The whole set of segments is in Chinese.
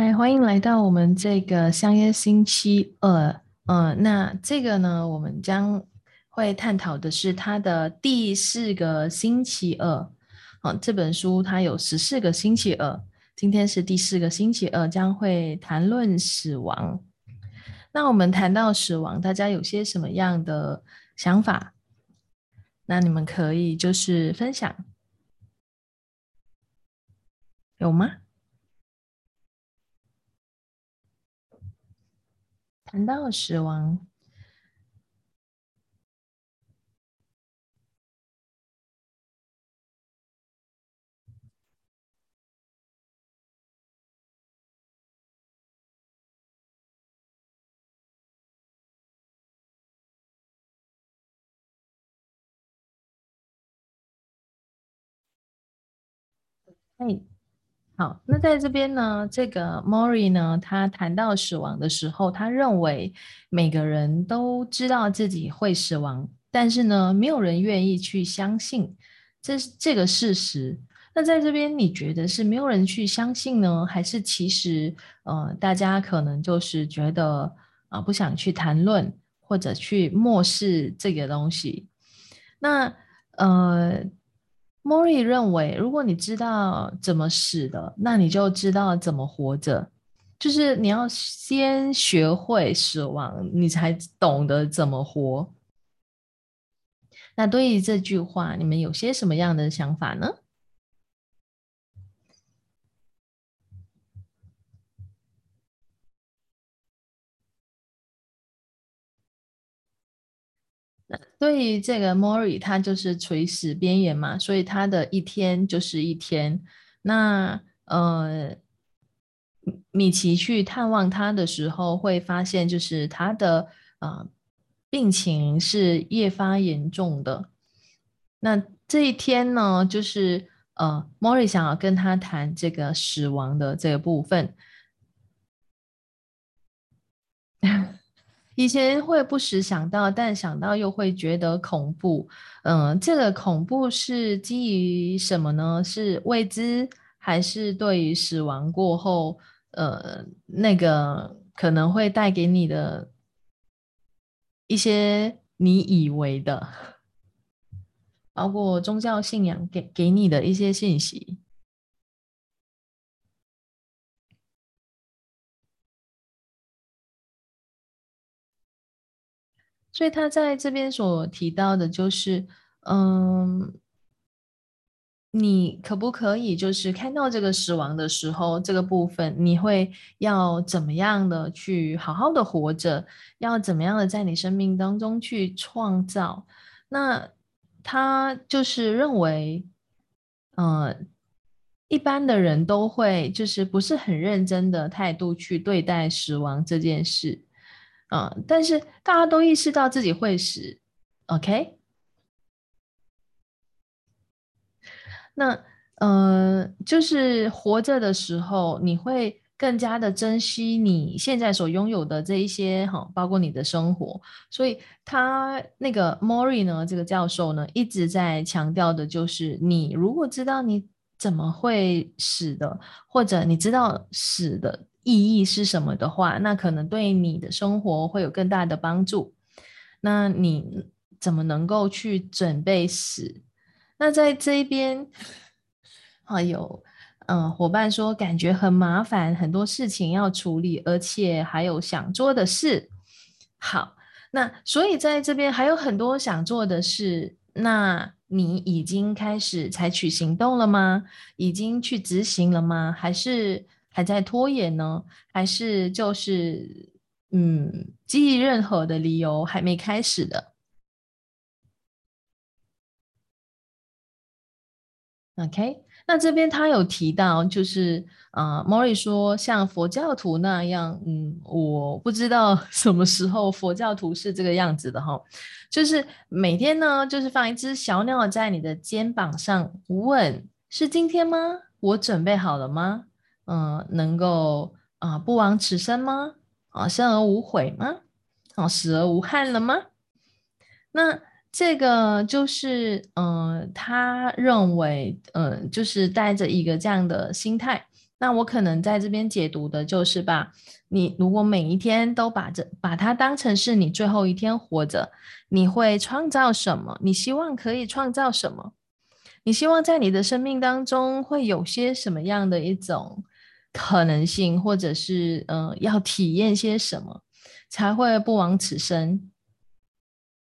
嗨，欢迎来到我们这个相约星期二。嗯，那这个呢，我们将会探讨的是它的第四个星期二。嗯，这本书它有十四个星期二，今天是第四个星期二，将会谈论死亡。那我们谈到死亡，大家有些什么样的想法？那你们可以就是分享，有吗？谈到死亡，哎。好，那在这边呢，这个 Mori 呢，他谈到死亡的时候，他认为每个人都知道自己会死亡，但是呢，没有人愿意去相信这是这个事实。那在这边，你觉得是没有人去相信呢，还是其实呃，大家可能就是觉得啊，不想去谈论或者去漠视这个东西？那呃。莫瑞认为，如果你知道怎么死的，那你就知道怎么活着。就是你要先学会死亡，你才懂得怎么活。那对于这句话，你们有些什么样的想法呢？对于这个 Mori，他就是垂死边缘嘛，所以他的一天就是一天。那呃，米奇去探望他的时候，会发现就是他的呃病情是越发严重的。那这一天呢，就是呃，Mori 想要跟他谈这个死亡的这个部分。以前会不时想到，但想到又会觉得恐怖。嗯，这个恐怖是基于什么呢？是未知，还是对于死亡过后，呃，那个可能会带给你的一些你以为的，包括宗教信仰给给你的一些信息？所以他在这边所提到的，就是，嗯，你可不可以就是看到这个死亡的时候，这个部分你会要怎么样的去好好的活着，要怎么样的在你生命当中去创造？那他就是认为，嗯，一般的人都会就是不是很认真的态度去对待死亡这件事。嗯，但是大家都意识到自己会死，OK？那呃，就是活着的时候，你会更加的珍惜你现在所拥有的这一些哈，包括你的生活。所以他那个 Mori 呢，这个教授呢，一直在强调的就是，你如果知道你怎么会死的，或者你知道死的。意义是什么的话，那可能对你的生活会有更大的帮助。那你怎么能够去准备死？那在这一边，啊有嗯伙伴说感觉很麻烦，很多事情要处理，而且还有想做的事。好，那所以在这边还有很多想做的事，那你已经开始采取行动了吗？已经去执行了吗？还是？还在拖延呢，还是就是嗯，基于任何的理由还没开始的？OK，那这边他有提到，就是啊，Mori 说像佛教徒那样，嗯，我不知道 什么时候佛教徒是这个样子的哈，就是每天呢，就是放一只小鸟在你的肩膀上，问是今天吗？我准备好了吗？嗯，能够啊不枉此生吗？啊，生而无悔吗？啊，死而无憾了吗？那这个就是，嗯，他认为，嗯，就是带着一个这样的心态，那我可能在这边解读的就是吧，你如果每一天都把这把它当成是你最后一天活着，你会创造什么？你希望可以创造什么？你希望在你的生命当中会有些什么样的一种可能性，或者是嗯，要体验些什么，才会不枉此生？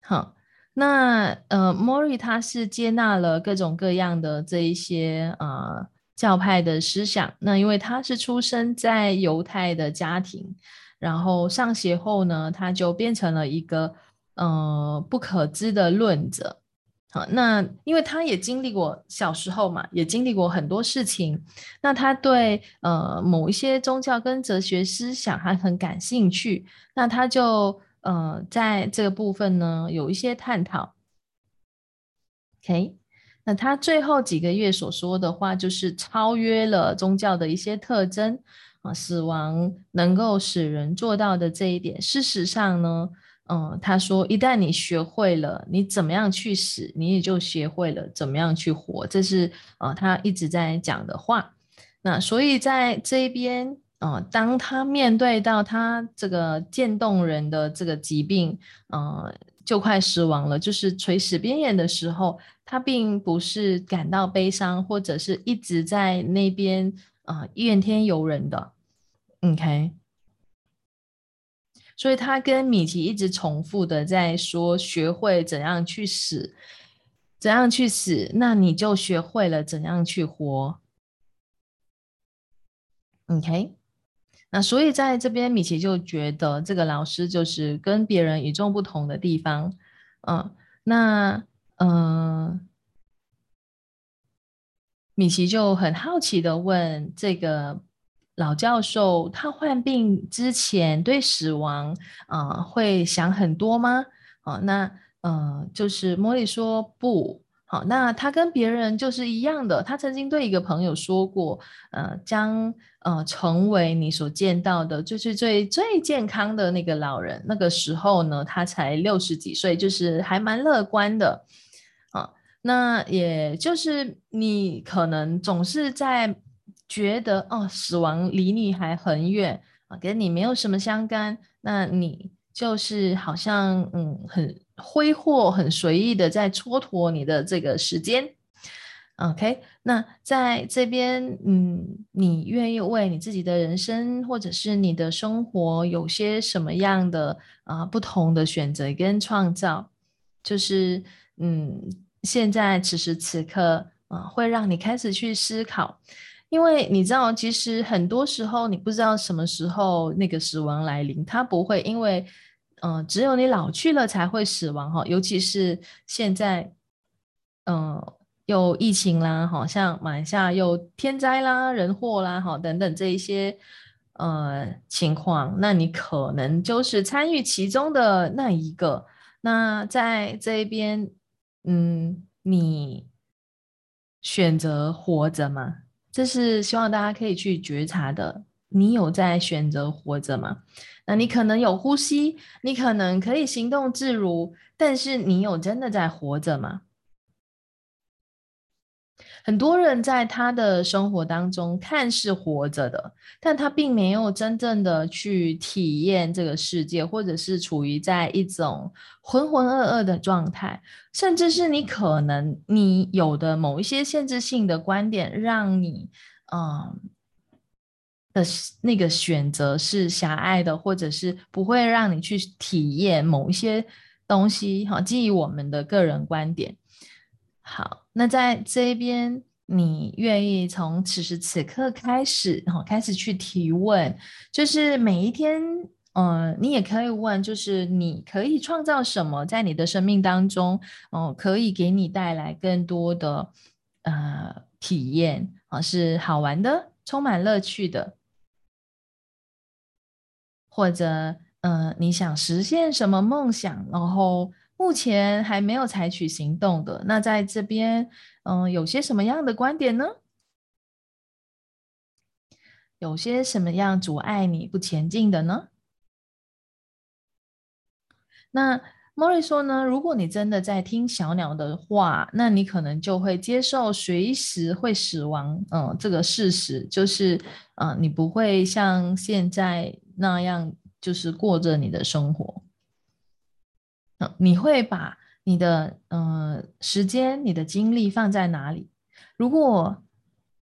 好，那呃，莫瑞他是接纳了各种各样的这一些呃。教派的思想，那因为他是出生在犹太的家庭，然后上学后呢，他就变成了一个呃不可知的论者。好，那因为他也经历过小时候嘛，也经历过很多事情，那他对呃某一些宗教跟哲学思想还很感兴趣，那他就呃在这个部分呢有一些探讨。OK。那他最后几个月所说的话，就是超越了宗教的一些特征啊，死亡能够使人做到的这一点。事实上呢，嗯，他说，一旦你学会了你怎么样去死，你也就学会了怎么样去活。这是呃他一直在讲的话。那所以在这边，呃，当他面对到他这个渐冻人的这个疾病，呃。就快死亡了，就是垂死边缘的时候，他并不是感到悲伤，或者是一直在那边啊怨天尤人的，OK。所以他跟米奇一直重复的在说，学会怎样去死，怎样去死，那你就学会了怎样去活，OK。那所以在这边，米奇就觉得这个老师就是跟别人与众不同的地方，嗯，那嗯，米奇就很好奇的问这个老教授，他患病之前对死亡啊会想很多吗？啊，那嗯，就是莫莉说不。好，那他跟别人就是一样的。他曾经对一个朋友说过，呃，将呃成为你所见到的最最最最健康的那个老人。那个时候呢，他才六十几岁，就是还蛮乐观的。啊，那也就是你可能总是在觉得哦，死亡离你还很远啊，跟你没有什么相干。那你就是好像嗯很。挥霍很随意的在蹉跎你的这个时间，OK？那在这边，嗯，你愿意为你自己的人生或者是你的生活有些什么样的啊不同的选择跟创造？就是嗯，现在此时此刻啊，会让你开始去思考，因为你知道，其实很多时候你不知道什么时候那个死亡来临，它不会因为。嗯，只有你老去了才会死亡哈，尤其是现在，嗯，有疫情啦，好像马来西亚有天灾啦、人祸啦，哈等等这一些呃情况，那你可能就是参与其中的那一个。那在这一边，嗯，你选择活着吗？这是希望大家可以去觉察的。你有在选择活着吗？那你可能有呼吸，你可能可以行动自如，但是你有真的在活着吗？很多人在他的生活当中看似活着的，但他并没有真正的去体验这个世界，或者是处于在一种浑浑噩噩的状态，甚至是你可能你有的某一些限制性的观点，让你嗯。的那个选择是狭隘的，或者是不会让你去体验某一些东西。哈，基于我们的个人观点。好，那在这边，你愿意从此时此刻开始，哈，开始去提问，就是每一天，嗯，你也可以问，就是你可以创造什么在你的生命当中，哦，可以给你带来更多的呃体验，啊，是好玩的，充满乐趣的。或者，嗯，你想实现什么梦想？然后目前还没有采取行动的，那在这边，嗯，有些什么样的观点呢？有些什么样阻碍你不前进的呢？那，莫瑞说呢，如果你真的在听小鸟的话，那你可能就会接受随时会死亡，嗯，这个事实就是，嗯，你不会像现在那样，就是过着你的生活。你会把你的嗯时间、你的精力放在哪里？如果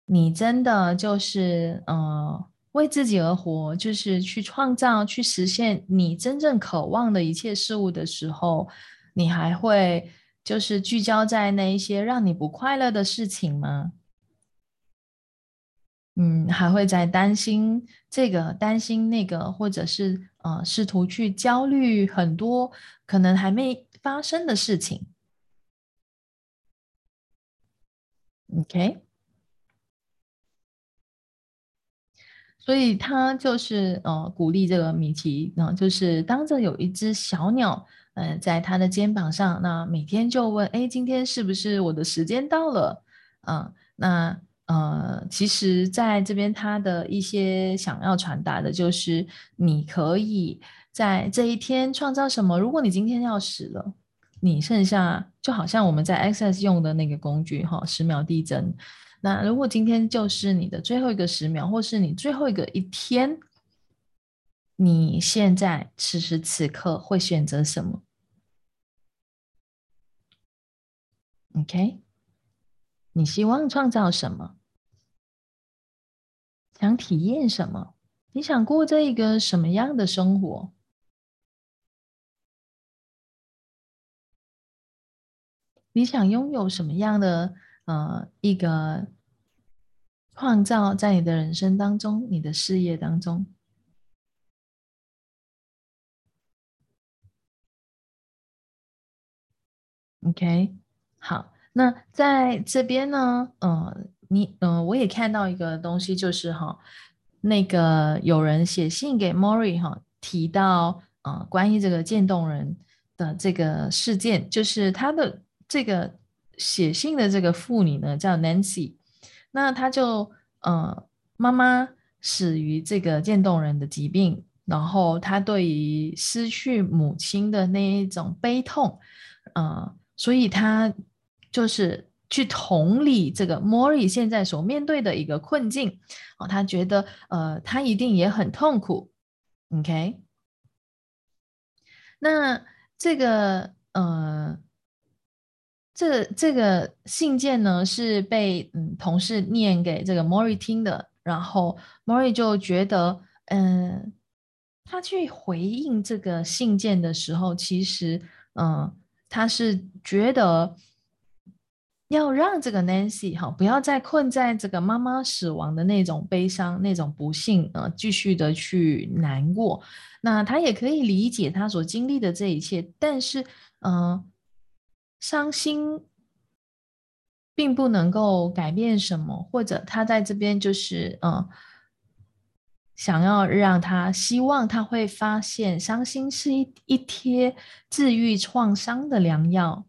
你真的就是嗯。为自己而活，就是去创造、去实现你真正渴望的一切事物的时候，你还会就是聚焦在那一些让你不快乐的事情吗？嗯，还会在担心这个、担心那个，或者是呃，试图去焦虑很多可能还没发生的事情。OK。所以他就是呃鼓励这个米奇，那就是当着有一只小鸟，呃，在他的肩膀上，那每天就问，哎，今天是不是我的时间到了？啊，那呃，其实在这边他的一些想要传达的就是，你可以在这一天创造什么？如果你今天要死了，你剩下就好像我们在 Access 用的那个工具哈，十秒递增。那如果今天就是你的最后一个十秒，或是你最后一个一天，你现在此时此刻会选择什么？OK？你希望创造什么？想体验什么？你想过这一个什么样的生活？你想拥有什么样的？呃，一个创造在你的人生当中，你的事业当中。OK，好，那在这边呢，呃，你，嗯，我也看到一个东西，就是哈，那个有人写信给 Mori 哈，提到呃，关于这个渐冻人的这个事件，就是他的这个。写信的这个妇女呢，叫 Nancy，那她就呃，妈妈死于这个渐冻人的疾病，然后她对于失去母亲的那一种悲痛，呃，所以她就是去同理这个 Mori 现在所面对的一个困境，哦，他觉得呃，他一定也很痛苦，OK，那这个呃。这这个信件呢是被嗯同事念给这个 Mori 听的，然后 Mori 就觉得，嗯，他去回应这个信件的时候，其实嗯他是觉得要让这个 Nancy 哈不要再困在这个妈妈死亡的那种悲伤、那种不幸呃，继续的去难过。那他也可以理解他所经历的这一切，但是嗯。伤心并不能够改变什么，或者他在这边就是嗯，想要让他希望他会发现，伤心是一一贴治愈创伤的良药。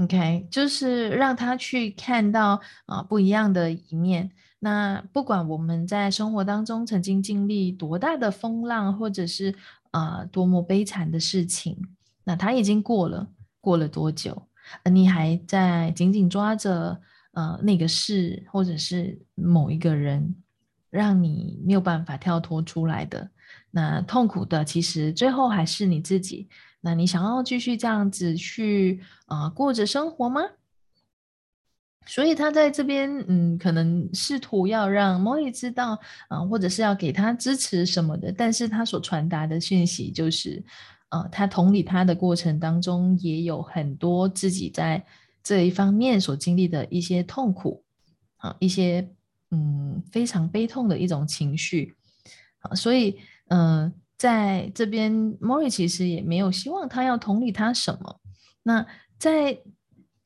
OK，就是让他去看到啊不一样的一面。那不管我们在生活当中曾经经历多大的风浪，或者是啊多么悲惨的事情。那他已经过了，过了多久？而你还在紧紧抓着呃那个事，或者是某一个人，让你没有办法跳脱出来的。那痛苦的，其实最后还是你自己。那你想要继续这样子去啊过着生活吗？所以他在这边，嗯，可能试图要让莫莉知道，啊，或者是要给他支持什么的，但是他所传达的讯息就是。呃，他同理他的过程当中，也有很多自己在这一方面所经历的一些痛苦，啊，一些嗯非常悲痛的一种情绪，啊，所以嗯，在这边，Mori 其实也没有希望他要同理他什么。那在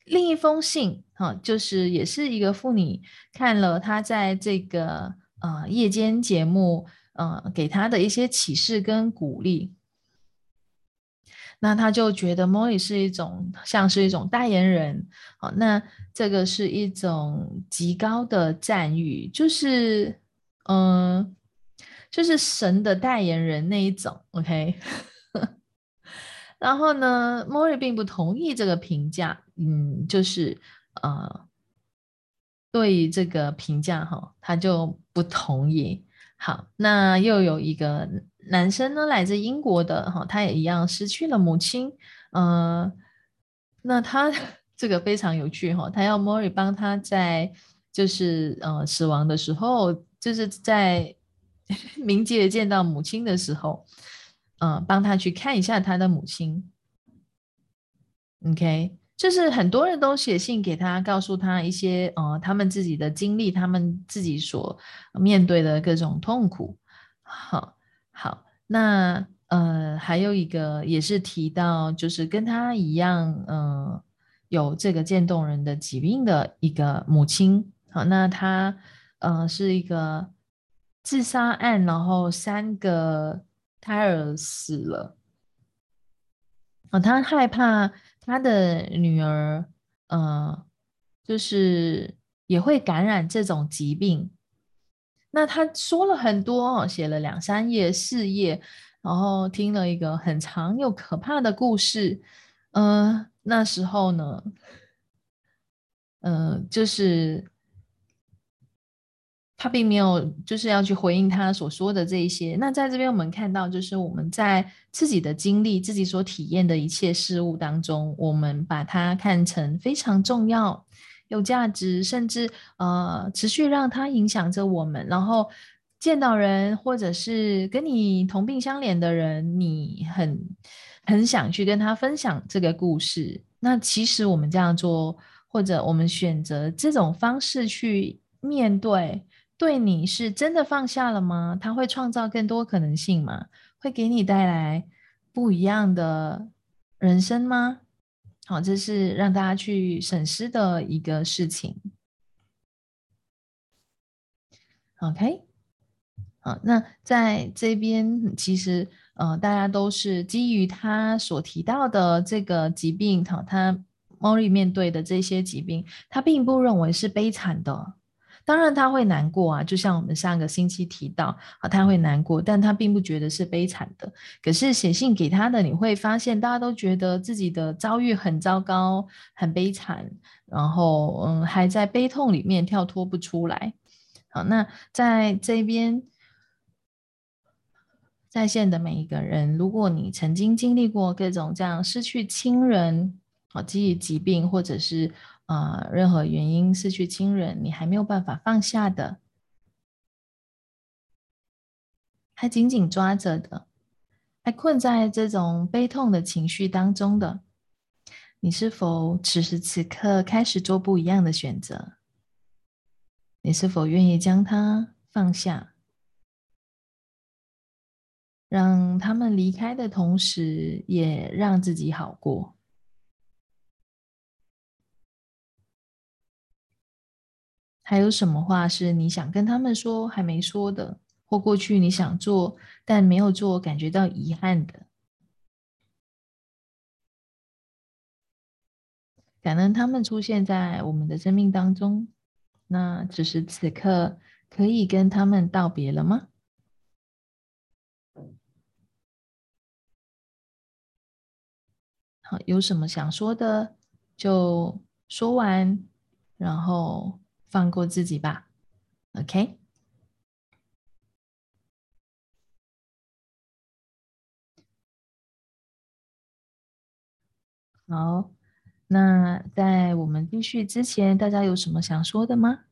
另一封信，哈，就是也是一个妇女看了他在这个呃夜间节目，呃，给他的一些启示跟鼓励。那他就觉得 Mori 是一种像是一种代言人，好，那这个是一种极高的赞誉，就是嗯，就是神的代言人那一种，OK。然后呢，莫瑞并不同意这个评价，嗯，就是呃，对于这个评价哈，他就不同意。好，那又有一个男生呢，来自英国的哈，他也一样失去了母亲，呃，那他 这个非常有趣哈，他要莫瑞帮他在就是呃死亡的时候，就是在 冥界见到母亲的时候。嗯，帮他去看一下他的母亲。OK，就是很多人都写信给他，告诉他一些呃他们自己的经历，他们自己所面对的各种痛苦。好，好，那呃还有一个也是提到，就是跟他一样，嗯，有这个渐冻人的疾病的一个母亲。好，那他呃是一个自杀案，然后三个。胎儿死了，啊，他害怕他的女儿，呃，就是也会感染这种疾病。那他说了很多，写了两三页、四页，然后听了一个很长又可怕的故事。嗯，那时候呢，嗯，就是。他并没有就是要去回应他所说的这一些。那在这边我们看到，就是我们在自己的经历、自己所体验的一切事物当中，我们把它看成非常重要、有价值，甚至呃持续让它影响着我们。然后见到人或者是跟你同病相怜的人，你很很想去跟他分享这个故事。那其实我们这样做，或者我们选择这种方式去面对。对你是真的放下了吗？它会创造更多可能性吗？会给你带来不一样的人生吗？好，这是让大家去审视的一个事情。OK，好，那在这边其实呃，大家都是基于他所提到的这个疾病，好，他猫里面对的这些疾病，他并不认为是悲惨的。当然他会难过啊，就像我们上个星期提到啊，他会难过，但他并不觉得是悲惨的。可是写信给他的，你会发现大家都觉得自己的遭遇很糟糕、很悲惨，然后嗯，还在悲痛里面跳脱不出来。好，那在这边在线的每一个人，如果你曾经经历过各种这样失去亲人啊，基于疾病或者是。啊，任何原因失去亲人，你还没有办法放下的，还紧紧抓着的，还困在这种悲痛的情绪当中的，你是否此时此刻开始做不一样的选择？你是否愿意将它放下，让他们离开的同时，也让自己好过？还有什么话是你想跟他们说还没说的，或过去你想做但没有做，感觉到遗憾的？感恩他们出现在我们的生命当中。那此时此刻可以跟他们道别了吗？好，有什么想说的就说完，然后。放过自己吧，OK。好，那在我们继续之前，大家有什么想说的吗？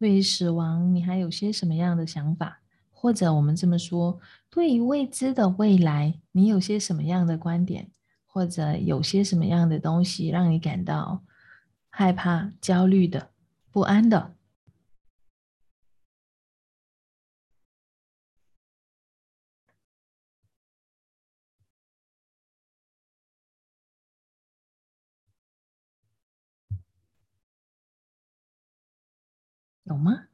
对于死亡，你还有些什么样的想法？或者我们这么说，对于未知的未来，你有些什么样的观点？或者有些什么样的东西让你感到害怕、焦虑的、不安的？有吗？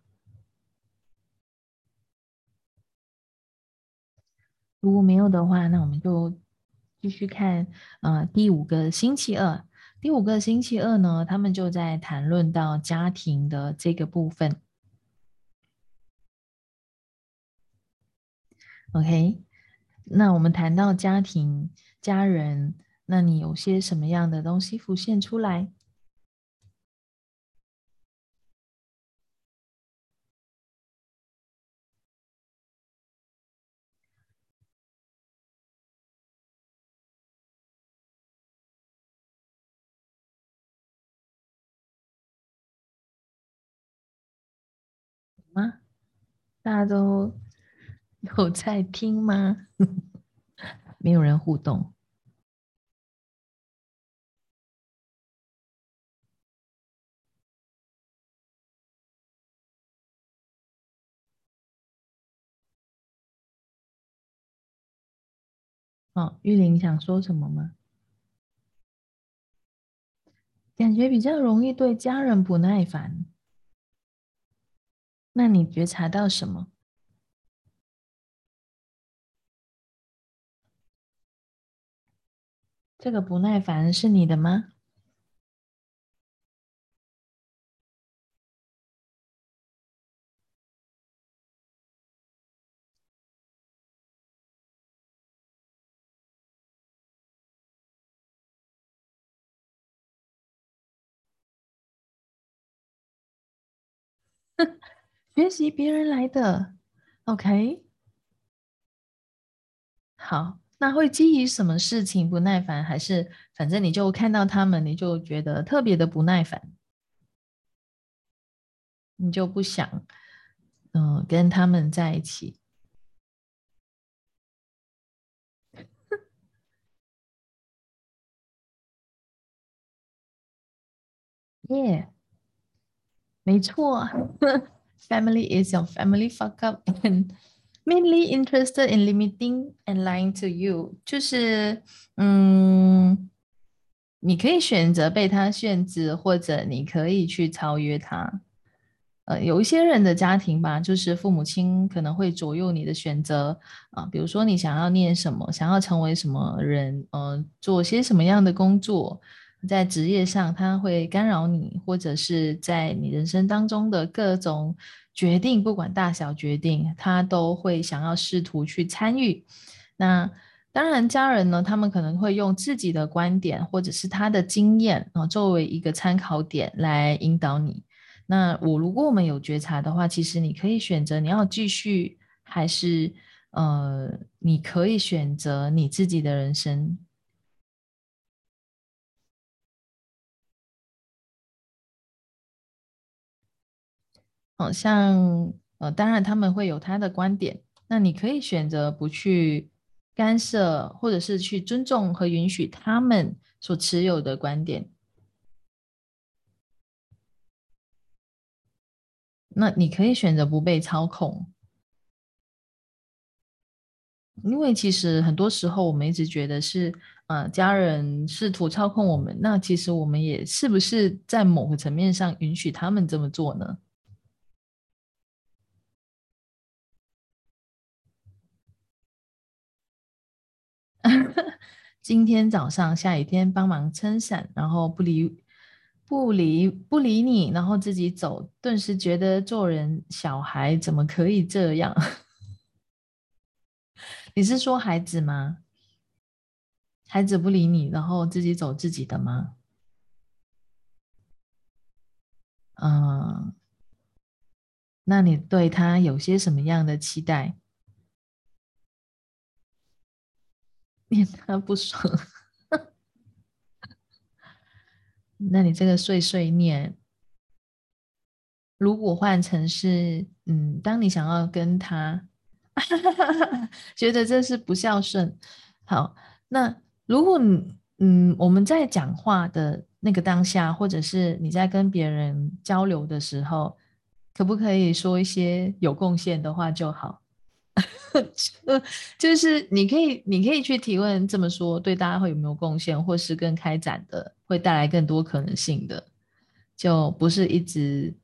如果没有的话，那我们就继续看，呃，第五个星期二，第五个星期二呢，他们就在谈论到家庭的这个部分。OK，那我们谈到家庭、家人，那你有些什么样的东西浮现出来？大家都 有在听吗？没有人互动。哦，玉玲想说什么吗？感觉比较容易对家人不耐烦。那你觉察到什么？这个不耐烦是你的吗？学习别人来的，OK。好，那会基于什么事情不耐烦？还是反正你就看到他们，你就觉得特别的不耐烦，你就不想，嗯，跟他们在一起。耶，没错。Family is your family fuck up and mainly interested in limiting and lying to you，就是嗯，你可以选择被他限制，或者你可以去超越他。呃，有一些人的家庭吧，就是父母亲可能会左右你的选择啊，比如说你想要念什么，想要成为什么人，嗯，做些什么样的工作。在职业上，他会干扰你，或者是在你人生当中的各种决定，不管大小决定，他都会想要试图去参与。那当然，家人呢，他们可能会用自己的观点或者是他的经验啊，作为一个参考点来引导你。那我如果我们有觉察的话，其实你可以选择你要继续，还是呃，你可以选择你自己的人生。好像呃，当然他们会有他的观点，那你可以选择不去干涉，或者是去尊重和允许他们所持有的观点。那你可以选择不被操控，因为其实很多时候我们一直觉得是呃家人试图操控我们，那其实我们也是不是在某个层面上允许他们这么做呢？今天早上下雨天，帮忙撑伞，然后不理不理不理你，然后自己走，顿时觉得做人小孩怎么可以这样？你是说孩子吗？孩子不理你，然后自己走自己的吗？嗯，那你对他有些什么样的期待？念 他不爽，那你这个碎碎念，如果换成是，嗯，当你想要跟他，觉得这是不孝顺，好，那如果你，嗯，我们在讲话的那个当下，或者是你在跟别人交流的时候，可不可以说一些有贡献的话就好？就是你可以，你可以去提问，这么说对大家会有没有贡献，或是更开展的，会带来更多可能性的，就不是一直，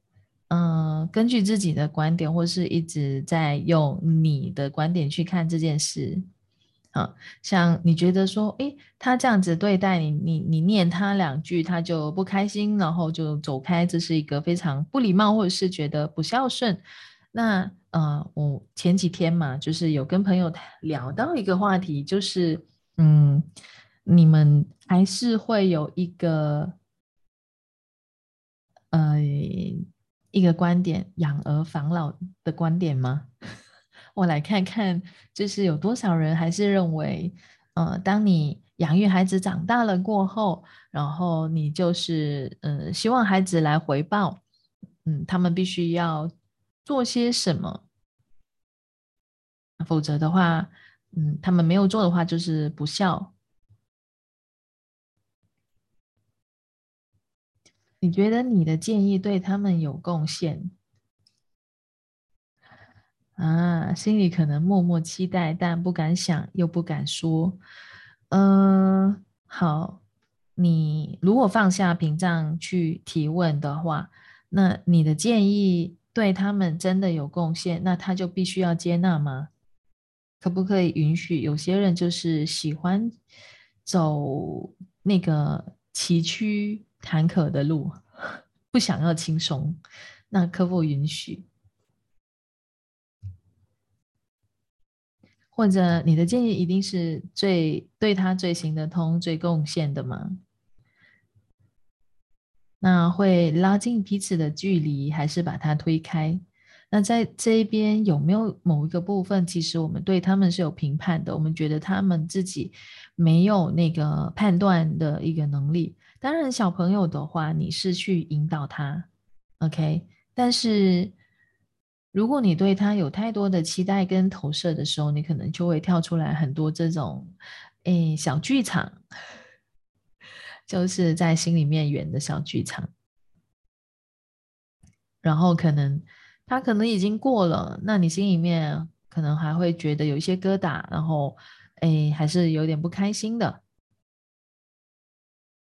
嗯，根据自己的观点，或是一直在用你的观点去看这件事。啊，像你觉得说，诶，他这样子对待你，你你念他两句，他就不开心，然后就走开，这是一个非常不礼貌，或者是觉得不孝顺。那呃，我前几天嘛，就是有跟朋友聊到一个话题，就是嗯，你们还是会有一个呃一个观点，养儿防老的观点吗？我来看看，就是有多少人还是认为，呃，当你养育孩子长大了过后，然后你就是呃，希望孩子来回报，嗯，他们必须要做些什么，否则的话，嗯，他们没有做的话就是不孝。你觉得你的建议对他们有贡献？啊，心里可能默默期待，但不敢想，又不敢说。嗯，好，你如果放下屏障去提问的话，那你的建议对他们真的有贡献，那他就必须要接纳吗？可不可以允许有些人就是喜欢走那个崎岖坎坷的路，不想要轻松？那可否允许？或者你的建议一定是最对他最行得通、最贡献的吗？那会拉近彼此的距离，还是把它推开？那在这一边有没有某一个部分，其实我们对他们是有评判的？我们觉得他们自己没有那个判断的一个能力。当然，小朋友的话，你是去引导他，OK，但是。如果你对他有太多的期待跟投射的时候，你可能就会跳出来很多这种，诶小剧场，就是在心里面圆的小剧场。然后可能他可能已经过了，那你心里面可能还会觉得有一些疙瘩，然后诶还是有点不开心的。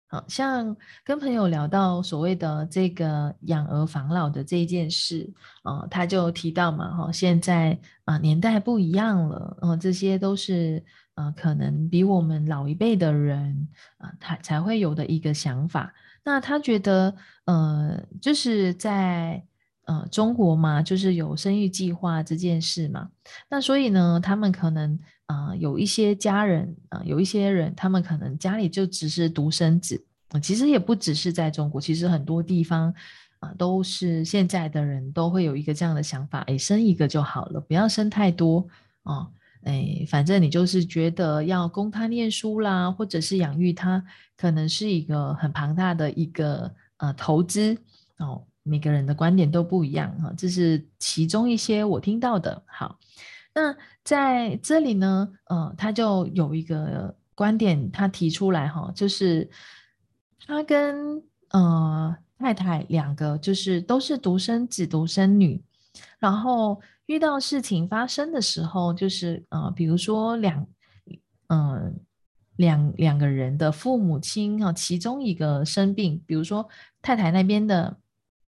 好像跟朋友聊到所谓的这个养儿防老的这一件事，啊，他就提到嘛，哈，现在啊年代不一样了，嗯，这些都是呃可能比我们老一辈的人啊，他才会有的一个想法。那他觉得，呃，就是在呃中国嘛，就是有生育计划这件事嘛，那所以呢，他们可能。啊，有一些家人啊，有一些人，他们可能家里就只是独生子其实也不只是在中国，其实很多地方啊，都是现在的人都会有一个这样的想法，哎，生一个就好了，不要生太多啊，哎，反正你就是觉得要供他念书啦，或者是养育他，可能是一个很庞大的一个呃投资哦。每个人的观点都不一样哈，这是其中一些我听到的。好。那在这里呢，呃，他就有一个观点，他提出来哈，就是他跟呃太太两个就是都是独生子、独生女，然后遇到事情发生的时候，就是呃，比如说两嗯两两个人的父母亲啊，其中一个生病，比如说太太那边的。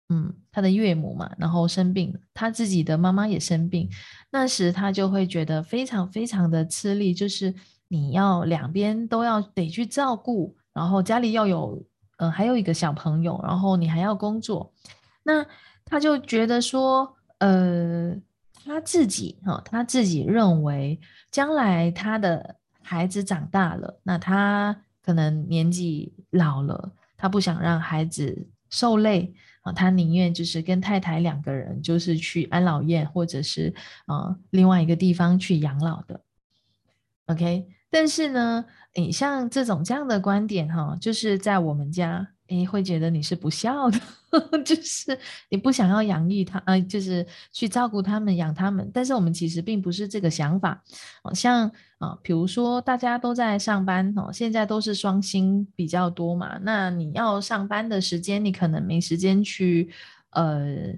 嗯，他的岳母嘛，然后生病，他自己的妈妈也生病，那时他就会觉得非常非常的吃力，就是你要两边都要得去照顾，然后家里要有，呃，还有一个小朋友，然后你还要工作，那他就觉得说，呃，他自己哈，他自己认为将来他的孩子长大了，那他可能年纪老了，他不想让孩子受累。啊，他宁愿就是跟太太两个人，就是去安老院或者是啊另外一个地方去养老的。OK，但是呢，你像这种这样的观点哈，就是在我们家。你会觉得你是不孝的，就是你不想要养育他，呃，就是去照顾他们、养他们。但是我们其实并不是这个想法，好像啊，比如说大家都在上班哦，现在都是双薪比较多嘛。那你要上班的时间，你可能没时间去呃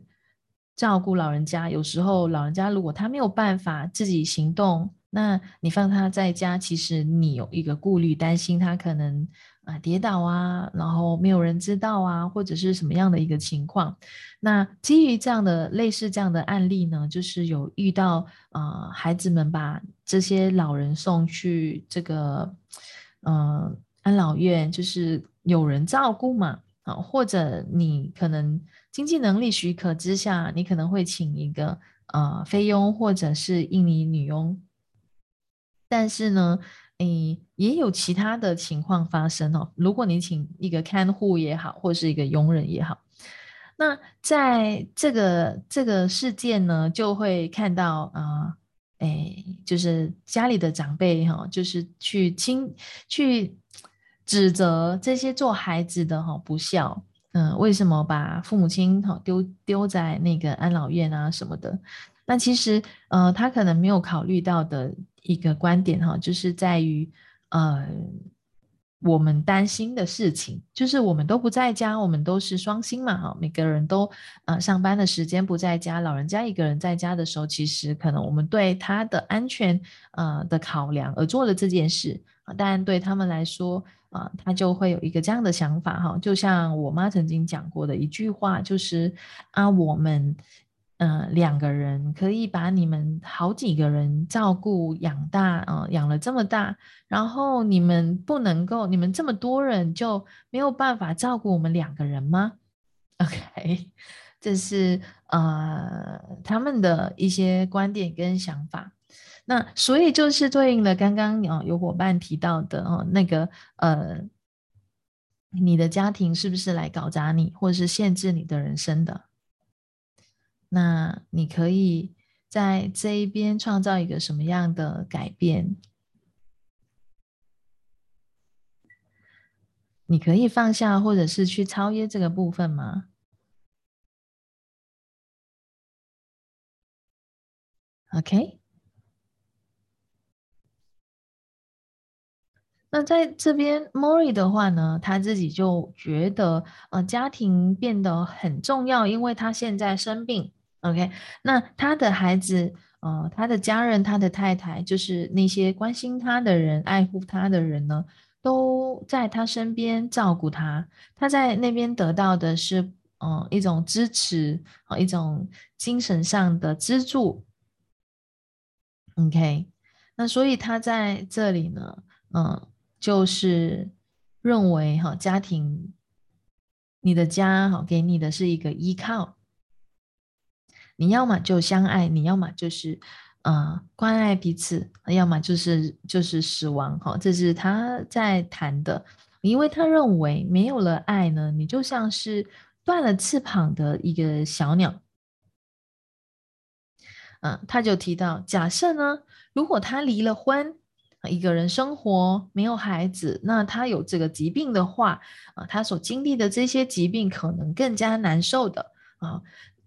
照顾老人家。有时候老人家如果他没有办法自己行动，那你放他在家，其实你有一个顾虑，担心他可能。啊，跌倒啊，然后没有人知道啊，或者是什么样的一个情况？那基于这样的类似这样的案例呢，就是有遇到啊，孩子们把这些老人送去这个嗯安老院，就是有人照顾嘛，啊，或者你可能经济能力许可之下，你可能会请一个呃菲佣或者是印尼女佣，但是呢。诶，也有其他的情况发生哦。如果你请一个看护也好，或是一个佣人也好，那在这个这个事件呢，就会看到啊，诶，就是家里的长辈哈，就是去亲去指责这些做孩子的哈不孝，嗯，为什么把父母亲哈丢丢在那个安老院啊什么的？那其实呃，他可能没有考虑到的。一个观点哈，就是在于，呃，我们担心的事情，就是我们都不在家，我们都是双薪嘛哈，每个人都呃上班的时间不在家，老人家一个人在家的时候，其实可能我们对他的安全呃的考量而做了这件事啊，当然对他们来说啊，他就会有一个这样的想法哈，就像我妈曾经讲过的一句话，就是啊我们。嗯，两个人可以把你们好几个人照顾养大，啊，养了这么大，然后你们不能够，你们这么多人就没有办法照顾我们两个人吗？OK，这是呃他们的一些观点跟想法。那所以就是对应了刚刚啊有伙伴提到的哦，那个呃，你的家庭是不是来搞砸你，或者是限制你的人生的？那你可以在这一边创造一个什么样的改变？你可以放下，或者是去超越这个部分吗？OK。那在这边，Mori 的话呢，他自己就觉得，呃，家庭变得很重要，因为他现在生病。OK，那他的孩子，呃，他的家人，他的太太，就是那些关心他的人、爱护他的人呢，都在他身边照顾他。他在那边得到的是，嗯，一种支持啊，一种精神上的资助。OK，那所以他在这里呢，嗯，就是认为哈，家庭，你的家哈，给你的是一个依靠。你要么就相爱，你要么就是呃关爱彼此，要么就是就是死亡哈。这是他在谈的，因为他认为没有了爱呢，你就像是断了翅膀的一个小鸟。嗯，他就提到，假设呢，如果他离了婚，一个人生活没有孩子，那他有这个疾病的话，啊，他所经历的这些疾病可能更加难受的啊。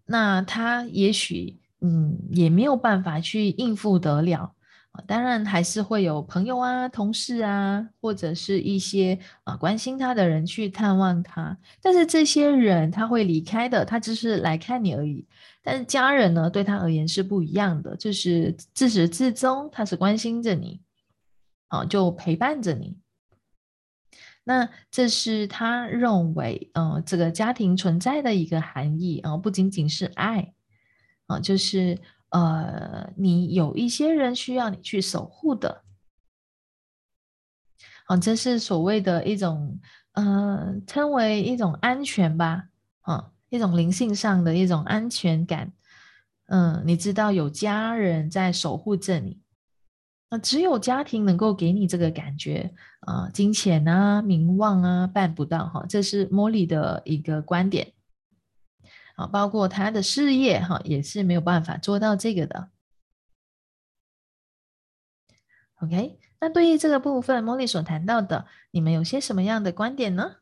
那他也许嗯也没有办法去应付得了啊，当然还是会有朋友啊、同事啊，或者是一些啊关心他的人去探望他。但是这些人他会离开的，他只是来看你而已。但是家人呢，对他而言是不一样的，就是自始至终他是关心着你，啊，就陪伴着你。那这是他认为，呃，这个家庭存在的一个含义啊，不仅仅是爱啊，就是呃，你有一些人需要你去守护的，啊，这是所谓的一种，呃，称为一种安全吧，啊，一种灵性上的一种安全感，嗯，你知道有家人在守护着你。那只有家庭能够给你这个感觉啊，金钱啊、名望啊办不到哈，这是莫莉的一个观点啊，包括他的事业哈也是没有办法做到这个的。OK，那对于这个部分，莫莉所谈到的，你们有些什么样的观点呢？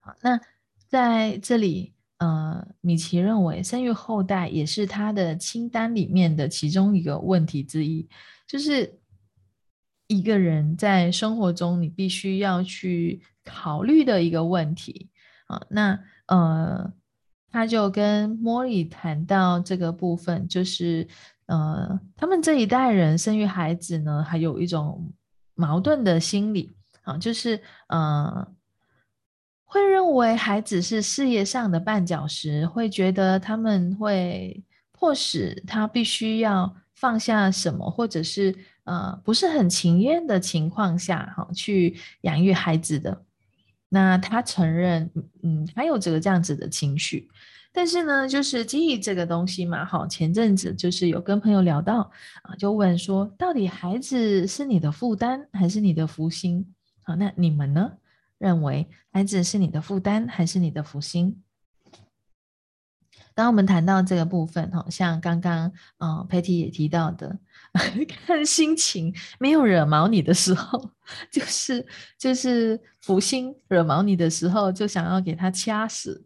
好，那。在这里，呃，米奇认为生育后代也是他的清单里面的其中一个问题之一，就是一个人在生活中你必须要去考虑的一个问题啊。那呃，他就跟莫莉谈到这个部分，就是呃，他们这一代人生育孩子呢，还有一种矛盾的心理啊，就是呃。会认为孩子是事业上的绊脚石，会觉得他们会迫使他必须要放下什么，或者是呃不是很情愿的情况下，哈，去养育孩子的。那他承认，嗯，还有这个这样子的情绪，但是呢，就是记忆这个东西嘛，哈，前阵子就是有跟朋友聊到啊，就问说，到底孩子是你的负担还是你的福星？好，那你们呢？认为孩子是你的负担还是你的福星？当我们谈到这个部分，哈，像刚刚呃，Patty 也提到的，看心情，没有惹毛你的时候，就是就是福星惹毛你的时候，就想要给他掐死。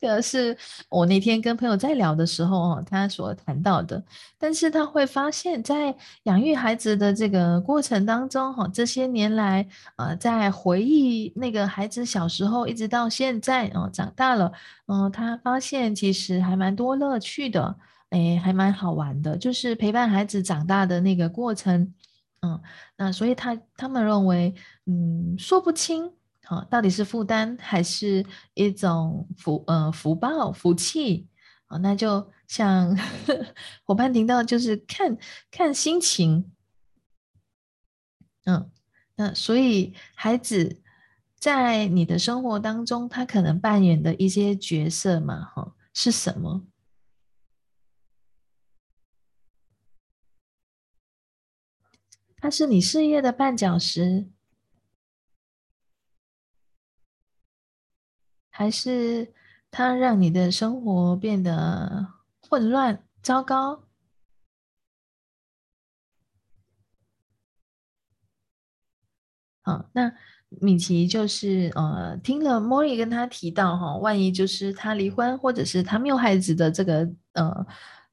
这个是我那天跟朋友在聊的时候哦，他所谈到的。但是他会发现，在养育孩子的这个过程当中，哈，这些年来，呃，在回忆那个孩子小时候，一直到现在，哦，长大了，嗯，他发现其实还蛮多乐趣的，哎，还蛮好玩的，就是陪伴孩子长大的那个过程，嗯，那所以他他们认为，嗯，说不清。好，到底是负担还是一种福呃福报福气？啊，那就像 伙伴听到，就是看看心情。嗯，那所以孩子在你的生活当中，他可能扮演的一些角色嘛，哈，是什么？他是你事业的绊脚石。还是它让你的生活变得混乱、糟糕？好，那米奇就是呃，听了莫莉跟他提到哈，万一就是他离婚，或者是他没有孩子的这个呃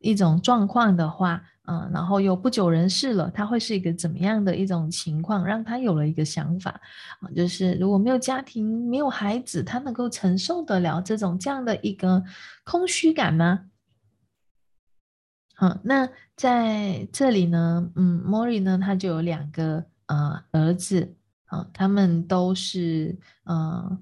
一种状况的话。嗯，然后又不久人世了，他会是一个怎么样的一种情况，让他有了一个想法啊，就是如果没有家庭、没有孩子，他能够承受得了这种这样的一个空虚感吗？好，那在这里呢，嗯，莫瑞呢，他就有两个呃儿子啊，他们都是呃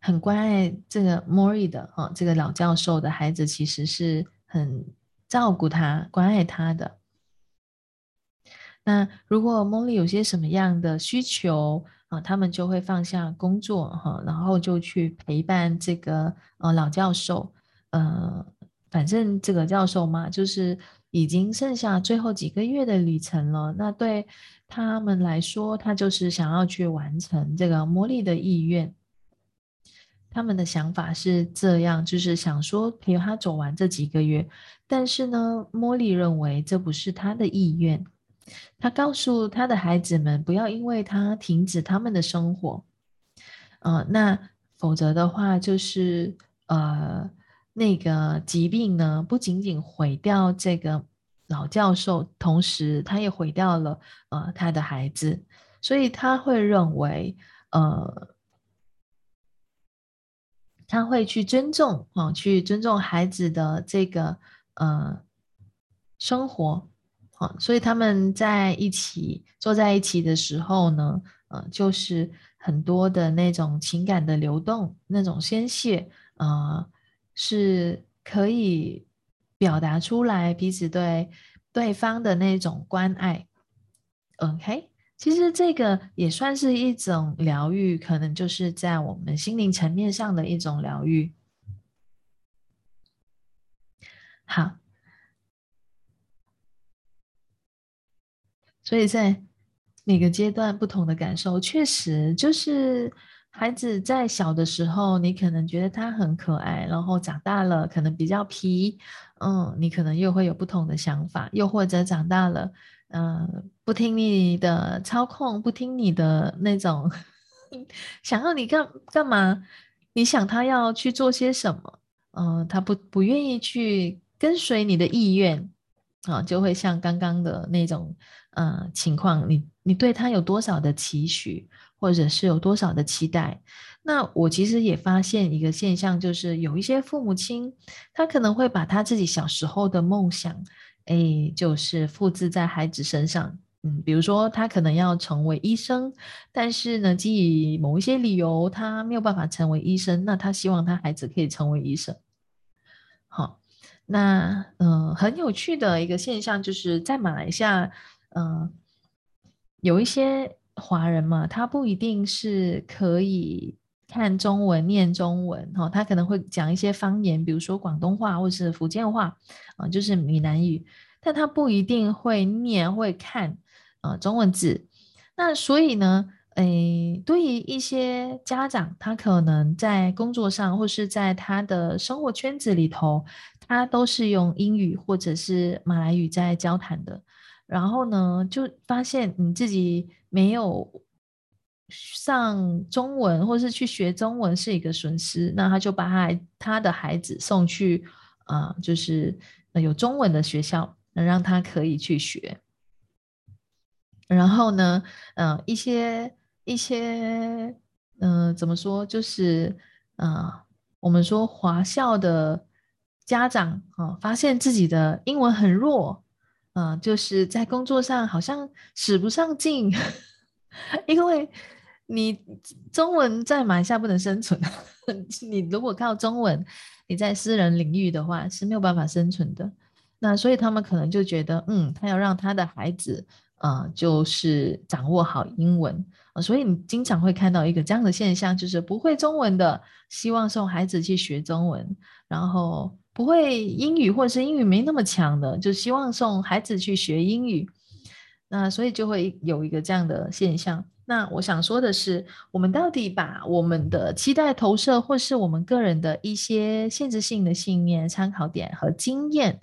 很关爱这个莫瑞的啊，这个老教授的孩子其实是很。照顾他、关爱他的。那如果梦里有些什么样的需求啊，他们就会放下工作哈，然后就去陪伴这个呃老教授。呃，反正这个教授嘛，就是已经剩下最后几个月的旅程了。那对他们来说，他就是想要去完成这个茉莉的意愿。他们的想法是这样，就是想说陪他走完这几个月。但是呢，茉莉认为这不是他的意愿。他告诉他的孩子们，不要因为他停止他们的生活。呃，那否则的话，就是呃，那个疾病呢，不仅仅毁掉这个老教授，同时他也毁掉了呃他的孩子。所以他会认为，呃。他会去尊重啊，去尊重孩子的这个呃生活啊，所以他们在一起坐在一起的时候呢，呃，就是很多的那种情感的流动，那种宣泄啊，是可以表达出来彼此对对方的那种关爱。OK。其实这个也算是一种疗愈，可能就是在我们心灵层面上的一种疗愈。好，所以在每个阶段不同的感受，确实就是孩子在小的时候，你可能觉得他很可爱，然后长大了可能比较皮，嗯，你可能又会有不同的想法，又或者长大了。嗯，不听你的操控，不听你的那种，想要你干干嘛？你想他要去做些什么？嗯，他不不愿意去跟随你的意愿，啊，就会像刚刚的那种，嗯，情况，你你对他有多少的期许，或者是有多少的期待？那我其实也发现一个现象，就是有一些父母亲，他可能会把他自己小时候的梦想。哎，就是复制在孩子身上，嗯，比如说他可能要成为医生，但是呢，基于某一些理由，他没有办法成为医生，那他希望他孩子可以成为医生。好，那嗯，很有趣的一个现象就是在马来西亚，嗯，有一些华人嘛，他不一定是可以看中文、念中文，哈，他可能会讲一些方言，比如说广东话或是福建话，啊，就是闽南语，但他不一定会念会看。啊，中文字，那所以呢，诶，对于一些家长，他可能在工作上或是在他的生活圈子里头，他都是用英语或者是马来语在交谈的，然后呢，就发现你自己没有上中文或是去学中文是一个损失，那他就把他他的孩子送去啊，就是有中文的学校，能让他可以去学。然后呢，嗯，一些一些，嗯，怎么说？就是，嗯，我们说华校的家长啊，发现自己的英文很弱，嗯，就是在工作上好像使不上劲，因为你中文在马来西亚不能生存，你如果靠中文，你在私人领域的话是没有办法生存的。那所以他们可能就觉得，嗯，他要让他的孩子。啊，就是掌握好英文啊，所以你经常会看到一个这样的现象，就是不会中文的希望送孩子去学中文，然后不会英语或者是英语没那么强的，就希望送孩子去学英语。那所以就会有一个这样的现象。那我想说的是，我们到底把我们的期待投射，或是我们个人的一些限制性的信念、参考点和经验，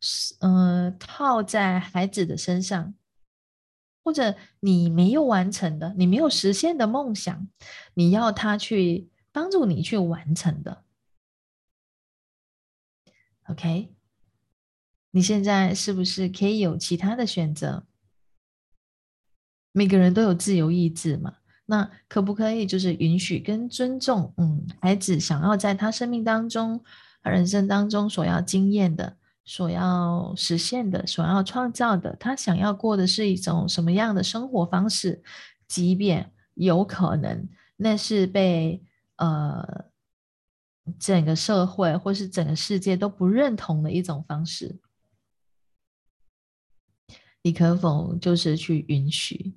是嗯套在孩子的身上。或者你没有完成的，你没有实现的梦想，你要他去帮助你去完成的。OK，你现在是不是可以有其他的选择？每个人都有自由意志嘛，那可不可以就是允许跟尊重？嗯，孩子想要在他生命当中、人生当中所要经验的。所要实现的，所要创造的，他想要过的是一种什么样的生活方式？即便有可能那是被呃整个社会或是整个世界都不认同的一种方式，你可否就是去允许？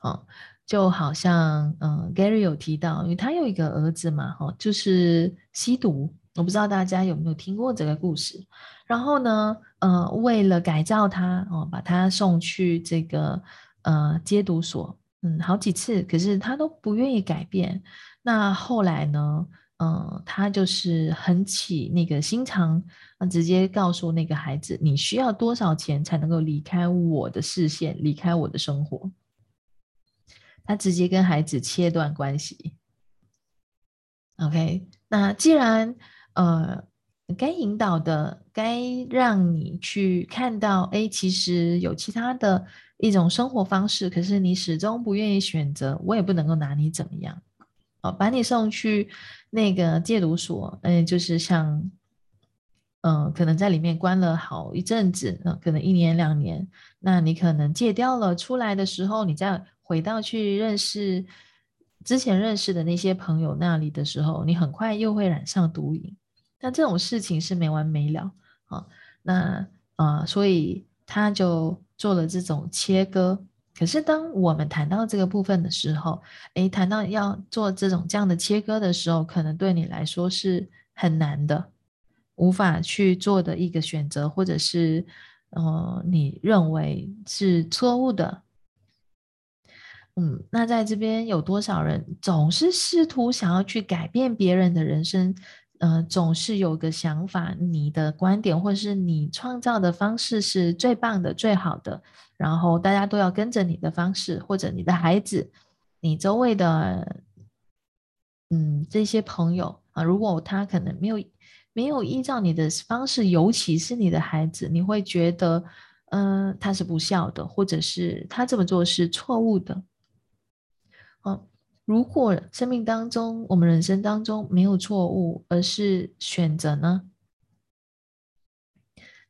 哦，就好像嗯，Gary 有提到，因为他有一个儿子嘛，哈，就是吸毒。我不知道大家有没有听过这个故事。然后呢，呃，为了改造他，哦，把他送去这个呃戒毒所，嗯，好几次，可是他都不愿意改变。那后来呢，嗯，他就是很起那个心肠，直接告诉那个孩子，你需要多少钱才能够离开我的视线，离开我的生活？他直接跟孩子切断关系。OK，那既然呃，该引导的，该让你去看到，哎，其实有其他的一种生活方式，可是你始终不愿意选择，我也不能够拿你怎么样。哦，把你送去那个戒毒所，嗯，就是像，嗯，可能在里面关了好一阵子，嗯，可能一年两年，那你可能戒掉了，出来的时候，你再回到去认识之前认识的那些朋友那里的时候，你很快又会染上毒瘾。那这种事情是没完没了啊！那啊，所以他就做了这种切割。可是当我们谈到这个部分的时候，诶，谈到要做这种这样的切割的时候，可能对你来说是很难的，无法去做的一个选择，或者是呃，你认为是错误的。嗯，那在这边有多少人总是试图想要去改变别人的人生？呃，总是有个想法，你的观点或是你创造的方式是最棒的、最好的，然后大家都要跟着你的方式，或者你的孩子、你周围的，嗯，这些朋友啊，如果他可能没有没有依照你的方式，尤其是你的孩子，你会觉得，嗯，他是不孝的，或者是他这么做是错误的，嗯。如果生命当中，我们人生当中没有错误，而是选择呢？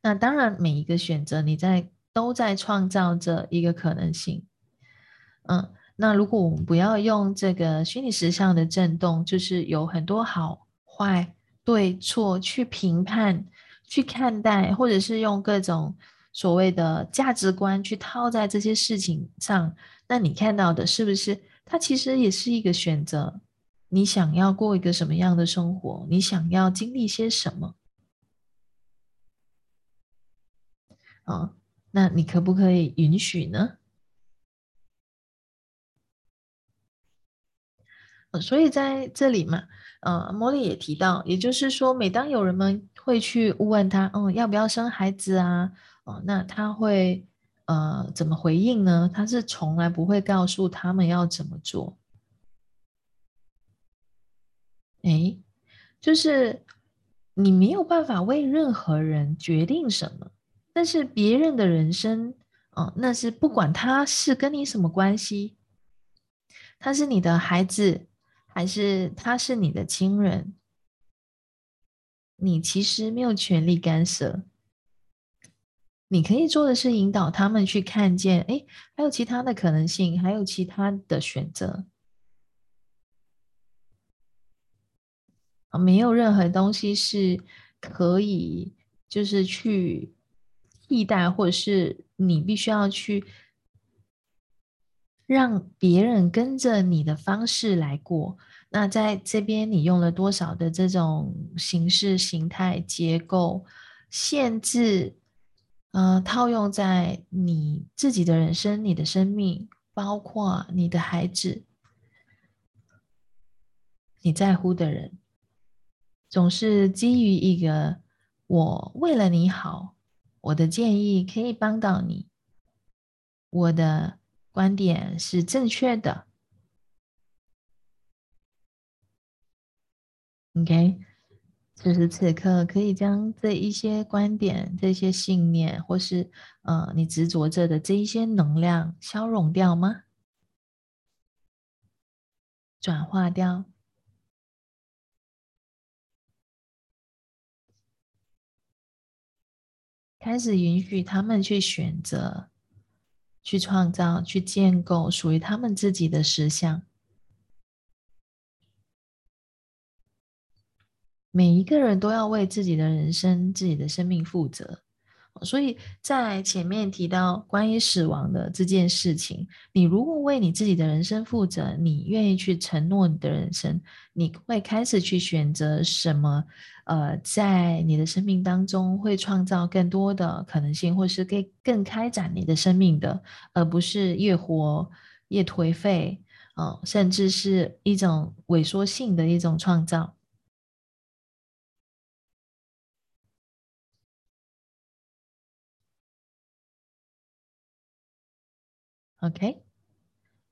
那当然，每一个选择，你在都在创造着一个可能性。嗯，那如果我们不要用这个虚拟实相的震动，就是有很多好坏、对错去评判、去看待，或者是用各种所谓的价值观去套在这些事情上，那你看到的是不是它其实也是一个选择？你想要过一个什么样的生活？你想要经历些什么？啊，那你可不可以允许呢？所以在这里嘛，呃，茉莉也提到，也就是说，每当有人们会去问他，嗯，要不要生孩子啊？哦，那他会呃怎么回应呢？他是从来不会告诉他们要怎么做。哎，就是你没有办法为任何人决定什么，但是别人的人生，啊，那是不管他是跟你什么关系，他是你的孩子。还是他是你的亲人，你其实没有权利干涉。你可以做的是引导他们去看见，哎，还有其他的可能性，还有其他的选择。没有任何东西是可以就是去替代，或者是你必须要去。让别人跟着你的方式来过，那在这边你用了多少的这种形式、形态、结构、限制，呃，套用在你自己的人生、你的生命，包括你的孩子，你在乎的人，总是基于一个我为了你好，我的建议可以帮到你，我的。观点是正确的，OK，此时此刻可以将这一些观点、这些信念，或是呃你执着着的这一些能量消融掉吗？转化掉，开始允许他们去选择。去创造、去建构属于他们自己的实相。每一个人都要为自己的人生、自己的生命负责。所以在前面提到关于死亡的这件事情，你如果为你自己的人生负责，你愿意去承诺你的人生，你会开始去选择什么？呃，在你的生命当中会创造更多的可能性，或是更更开展你的生命的，而不是越活越颓废，哦，甚至是一种萎缩性的一种创造。OK，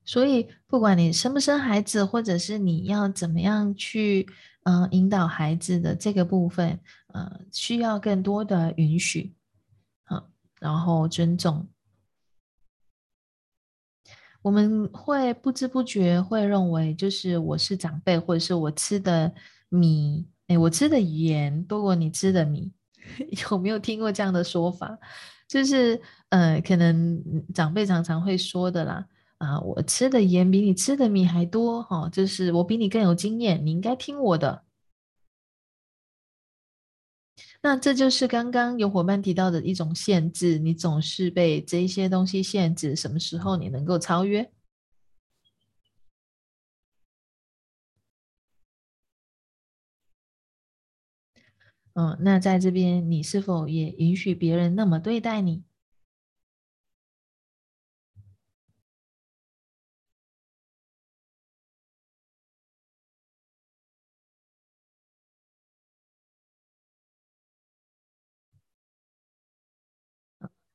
所以不管你生不生孩子，或者是你要怎么样去嗯引导孩子的这个部分，呃，需要更多的允许，啊，然后尊重。我们会不知不觉会认为，就是我是长辈，或者是我吃的米，哎，我吃的盐多过你吃的米，有没有听过这样的说法？就是，呃，可能长辈常常会说的啦，啊，我吃的盐比你吃的米还多，哈，就是我比你更有经验，你应该听我的。那这就是刚刚有伙伴提到的一种限制，你总是被这些东西限制，什么时候你能够超越？嗯，那在这边，你是否也允许别人那么对待你？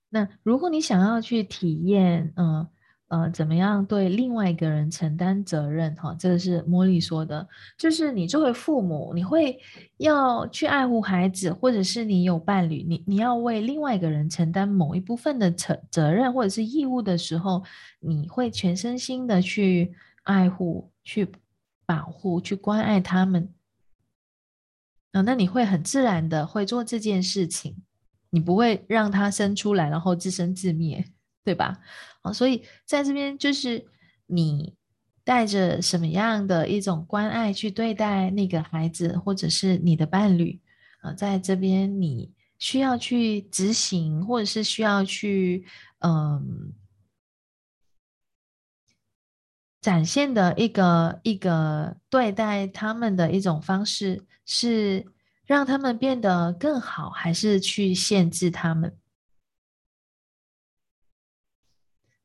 那如果你想要去体验，嗯。呃怎么样对另外一个人承担责任？哈，这个是茉莉说的，就是你作为父母，你会要去爱护孩子，或者是你有伴侣，你你要为另外一个人承担某一部分的责责任或者是义务的时候，你会全身心的去爱护、去保护、去关爱他们。啊，那你会很自然的会做这件事情。你不会让他生出来然后自生自灭，对吧？所以在这边就是你带着什么样的一种关爱去对待那个孩子，或者是你的伴侣啊，在这边你需要去执行，或者是需要去嗯。展现的一个一个对待他们的一种方式，是让他们变得更好，还是去限制他们？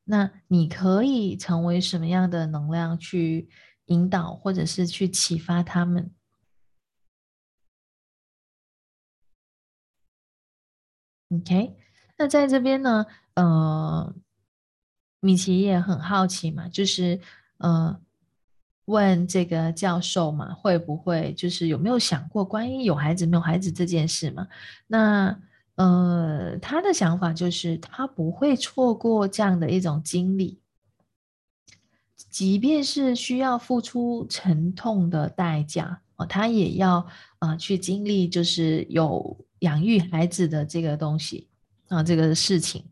那你可以成为什么样的能量去引导，或者是去启发他们？OK，那在这边呢，呃，米奇也很好奇嘛，就是。呃，问这个教授嘛，会不会就是有没有想过关于有孩子没有孩子这件事嘛？那呃，他的想法就是他不会错过这样的一种经历，即便是需要付出沉痛的代价哦，他也要啊去经历，就是有养育孩子的这个东西啊，这个事情。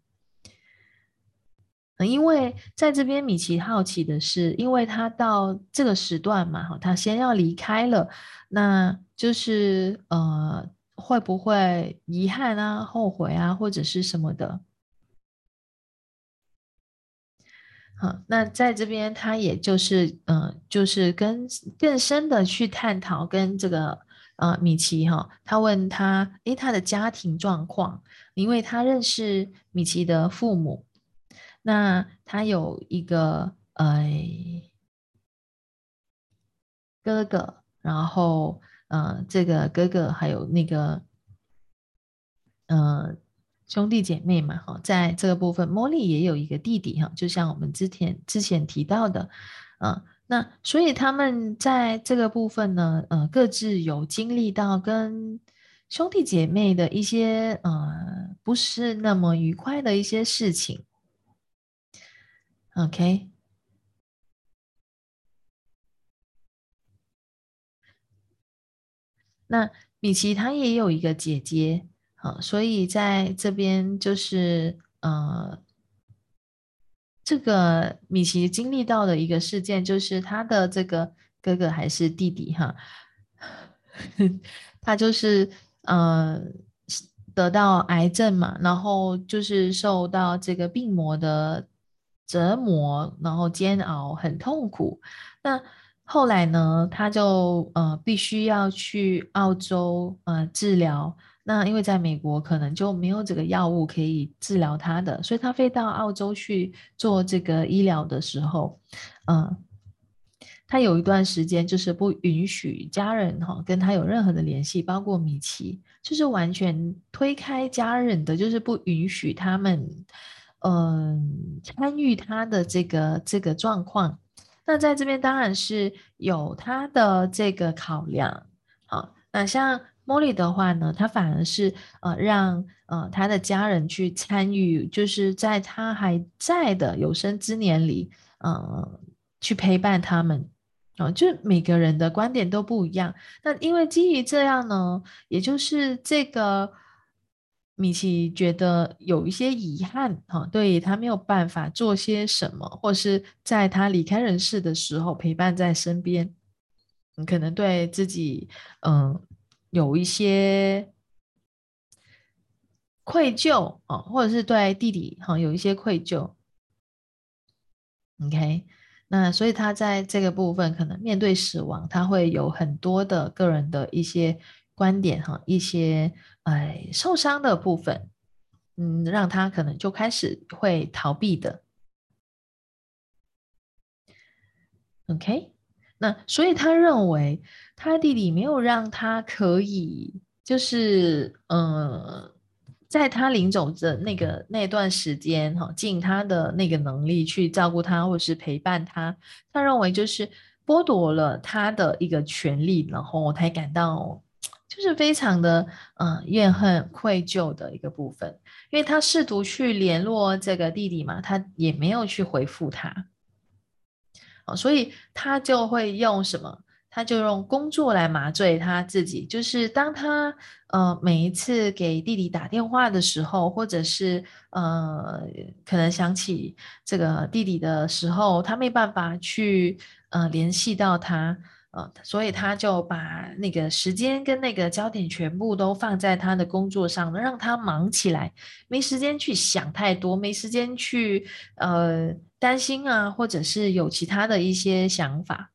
因为在这边，米奇好奇的是，因为他到这个时段嘛，哈，他先要离开了，那就是呃，会不会遗憾啊、后悔啊，或者是什么的？好，那在这边，他也就是嗯，就是跟更深的去探讨跟这个呃米奇哈，他问他，诶，他的家庭状况，因为他认识米奇的父母。那他有一个呃哥哥，然后呃这个哥哥还有那个呃兄弟姐妹嘛哈，在这个部分，茉莉也有一个弟弟哈，就像我们之前之前提到的，嗯，那所以他们在这个部分呢，呃各自有经历到跟兄弟姐妹的一些呃不是那么愉快的一些事情。OK，那米奇他也有一个姐姐，好，所以在这边就是呃，这个米奇经历到的一个事件，就是他的这个哥哥还是弟弟哈，他就是呃得到癌症嘛，然后就是受到这个病魔的。折磨，然后煎熬，很痛苦。那后来呢？他就呃必须要去澳洲呃治疗。那因为在美国可能就没有这个药物可以治疗他的，所以他飞到澳洲去做这个医疗的时候，嗯，他有一段时间就是不允许家人哈跟他有任何的联系，包括米奇，就是完全推开家人的，就是不允许他们。嗯，参与他的这个这个状况，那在这边当然是有他的这个考量。好，那像茉莉的话呢，他反而是呃让呃他的家人去参与，就是在他还在的有生之年里，嗯，去陪伴他们。哦，就每个人的观点都不一样。那因为基于这样呢，也就是这个。米奇觉得有一些遗憾，哈，对他没有办法做些什么，或是在他离开人世的时候陪伴在身边，可能对自己，嗯，有一些愧疚啊，或者是对弟弟，哈，有一些愧疚。OK，那所以他在这个部分，可能面对死亡，他会有很多的个人的一些。观点哈，一些哎受伤的部分，嗯，让他可能就开始会逃避的。OK，那所以他认为他弟弟没有让他可以，就是嗯，在他临走的那个那段时间哈，尽他的那个能力去照顾他或是陪伴他。他认为就是剥夺了他的一个权利，然后才感到。就是非常的嗯怨恨愧疚的一个部分，因为他试图去联络这个弟弟嘛，他也没有去回复他，哦，所以他就会用什么？他就用工作来麻醉他自己，就是当他呃每一次给弟弟打电话的时候，或者是呃可能想起这个弟弟的时候，他没办法去呃联系到他，呃，所以他就把那个时间跟那个焦点全部都放在他的工作上，让他忙起来，没时间去想太多，没时间去呃担心啊，或者是有其他的一些想法。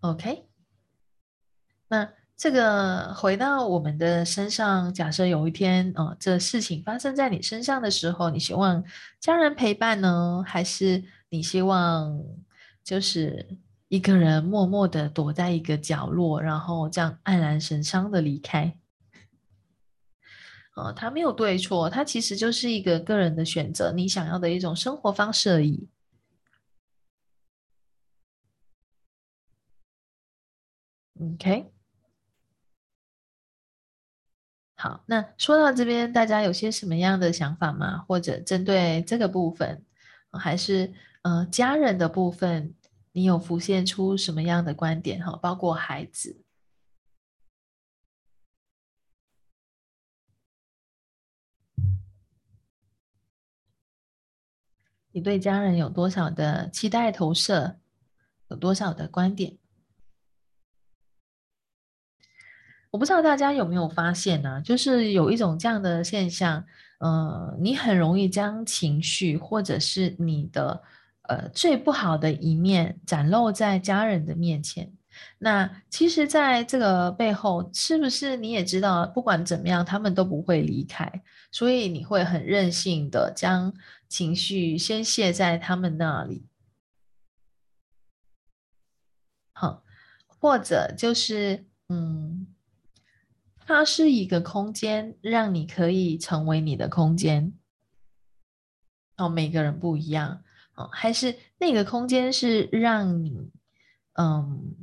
OK，那这个回到我们的身上，假设有一天，呃，这事情发生在你身上的时候，你希望家人陪伴呢，还是你希望就是一个人默默的躲在一个角落，然后这样黯然神伤的离开？呃，他没有对错，他其实就是一个个人的选择，你想要的一种生活方式而已。OK，好，那说到这边，大家有些什么样的想法吗？或者针对这个部分，还是呃家人的部分，你有浮现出什么样的观点？哈，包括孩子，你对家人有多少的期待投射？有多少的观点？我不知道大家有没有发现呢？就是有一种这样的现象，呃，你很容易将情绪或者是你的呃最不好的一面展露在家人的面前。那其实，在这个背后，是不是你也知道，不管怎么样，他们都不会离开，所以你会很任性的将情绪宣泄在他们那里，好，或者就是嗯。它是一个空间，让你可以成为你的空间。哦，每个人不一样还是那个空间是让你，嗯，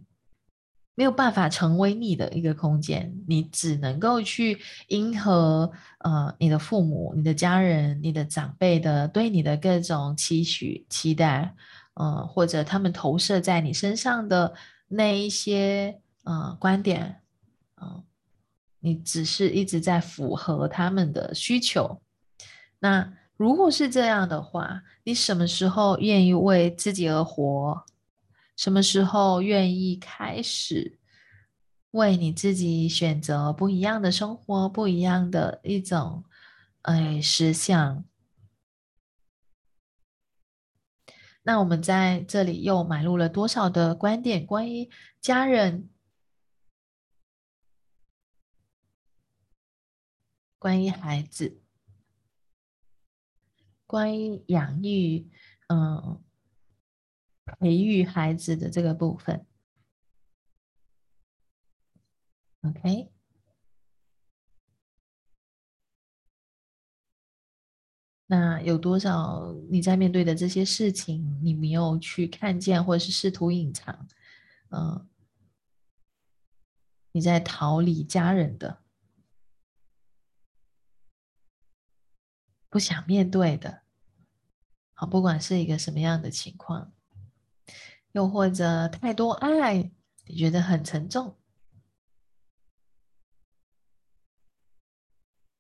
没有办法成为你的一个空间，你只能够去迎合呃你的父母、你的家人、你的长辈的对你的各种期许、期待，嗯，或者他们投射在你身上的那一些呃观点，嗯。你只是一直在符合他们的需求。那如果是这样的话，你什么时候愿意为自己而活？什么时候愿意开始为你自己选择不一样的生活，不一样的一种哎实相？那我们在这里又买入了多少的观点？关于家人？关于孩子，关于养育，嗯，培育孩子的这个部分，OK，那有多少你在面对的这些事情，你没有去看见，或者是试图隐藏？嗯，你在逃离家人的？不想面对的，好，不管是一个什么样的情况，又或者太多爱，你觉得很沉重。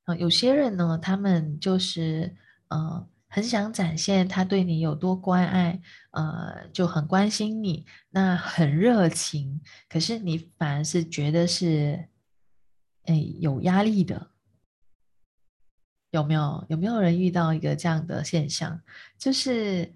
啊，有些人呢，他们就是呃，很想展现他对你有多关爱，呃，就很关心你，那很热情，可是你反而是觉得是，哎，有压力的。有没有有没有人遇到一个这样的现象？就是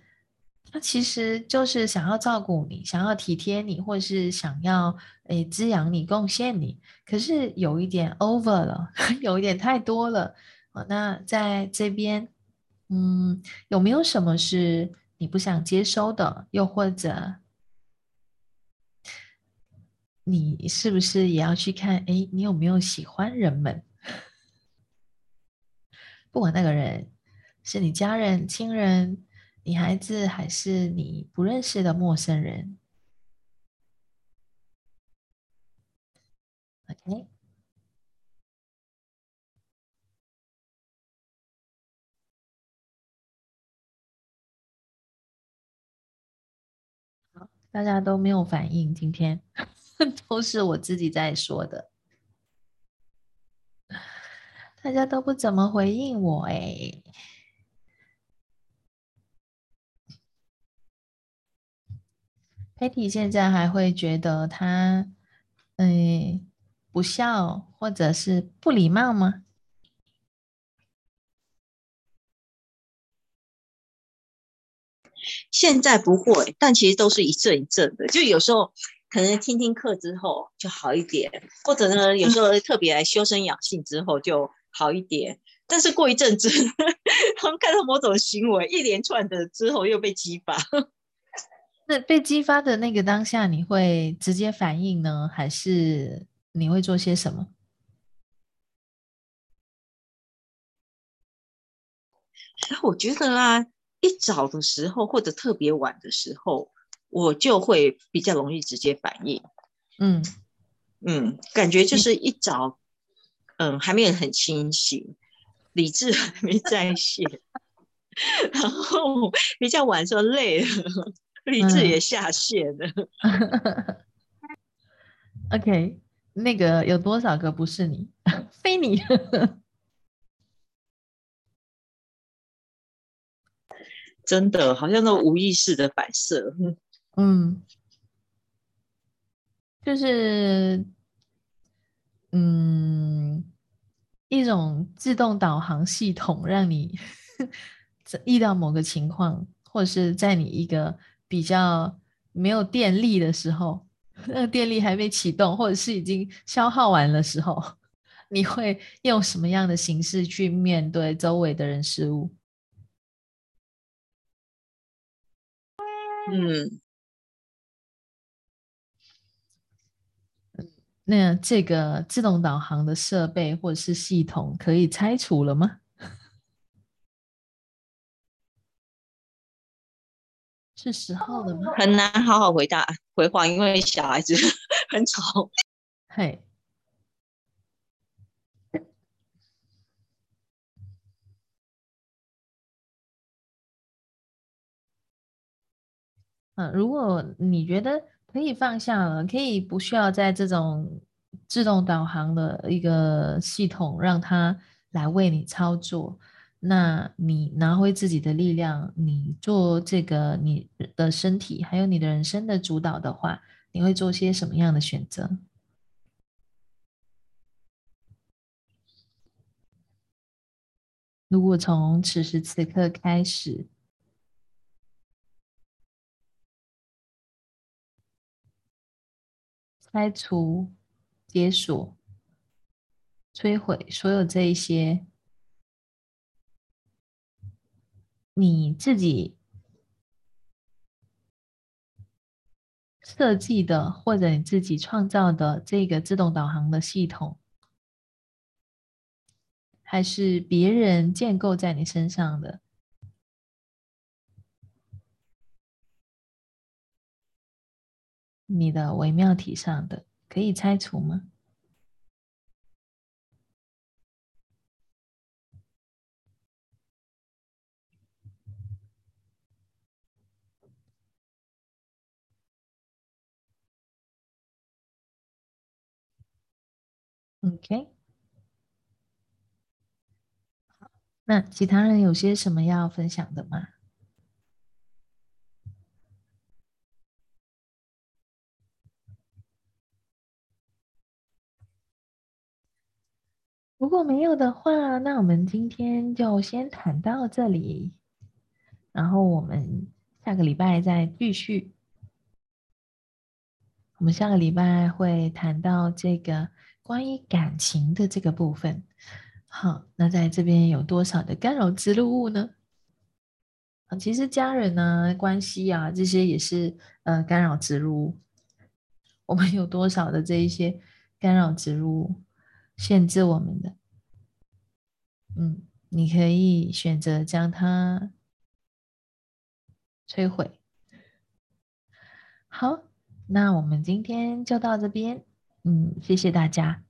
他其实就是想要照顾你，想要体贴你，或是想要诶滋养你、贡献你，可是有一点 over 了，有一点太多了。那在这边，嗯，有没有什么是你不想接收的？又或者你是不是也要去看？哎，你有没有喜欢人们？不管那个人是你家人、亲人、你孩子，还是你不认识的陌生人，OK。大家都没有反应，今天 都是我自己在说的，大家都不怎么回应我哎。Patty 现在还会觉得他，嗯，不孝或者是不礼貌吗？现在不会，但其实都是一阵一阵的。就有时候可能听听课之后就好一点，或者呢，有时候特别来修身养性之后就好一点。但是过一阵子，他们看到某种行为一连串的之后又被激发。那被激发的那个当下，你会直接反应呢，还是你会做些什么？我觉得啊，一早的时候或者特别晚的时候，我就会比较容易直接反应。嗯嗯，感觉就是一早，嗯，还没有很清醒，理智还没在线，然后比较晚时候累了。理智也下线了。OK，那个有多少个不是你？非你。真的，好像都无意识的反射。嗯，就是，嗯，一种自动导航系统，让你 遇到某个情况，或者是在你一个。比较没有电力的时候，那个电力还没启动，或者是已经消耗完的时候，你会用什么样的形式去面对周围的人事物？嗯，那这个自动导航的设备或者是系统可以拆除了吗？是时候了吗？很难好好回答回话，因为小孩子 很吵。嘿，嗯，如果你觉得可以放下了，可以不需要在这种自动导航的一个系统让它来为你操作。那你拿回自己的力量，你做这个你的身体还有你的人生的主导的话，你会做些什么样的选择？如果从此时此刻开始，拆除、解锁、摧毁所有这一些。你自己设计的，或者你自己创造的这个自动导航的系统，还是别人建构在你身上的？你的微妙体上的，可以拆除吗？OK，那其他人有些什么要分享的吗？如果没有的话，那我们今天就先谈到这里，然后我们下个礼拜再继续。我们下个礼拜会谈到这个。关于感情的这个部分，好，那在这边有多少的干扰植入物呢？啊，其实家人呢关系啊，这些也是呃干扰植入。我们有多少的这一些干扰植入物限制我们的？嗯，你可以选择将它摧毁。好，那我们今天就到这边。嗯，谢谢大家。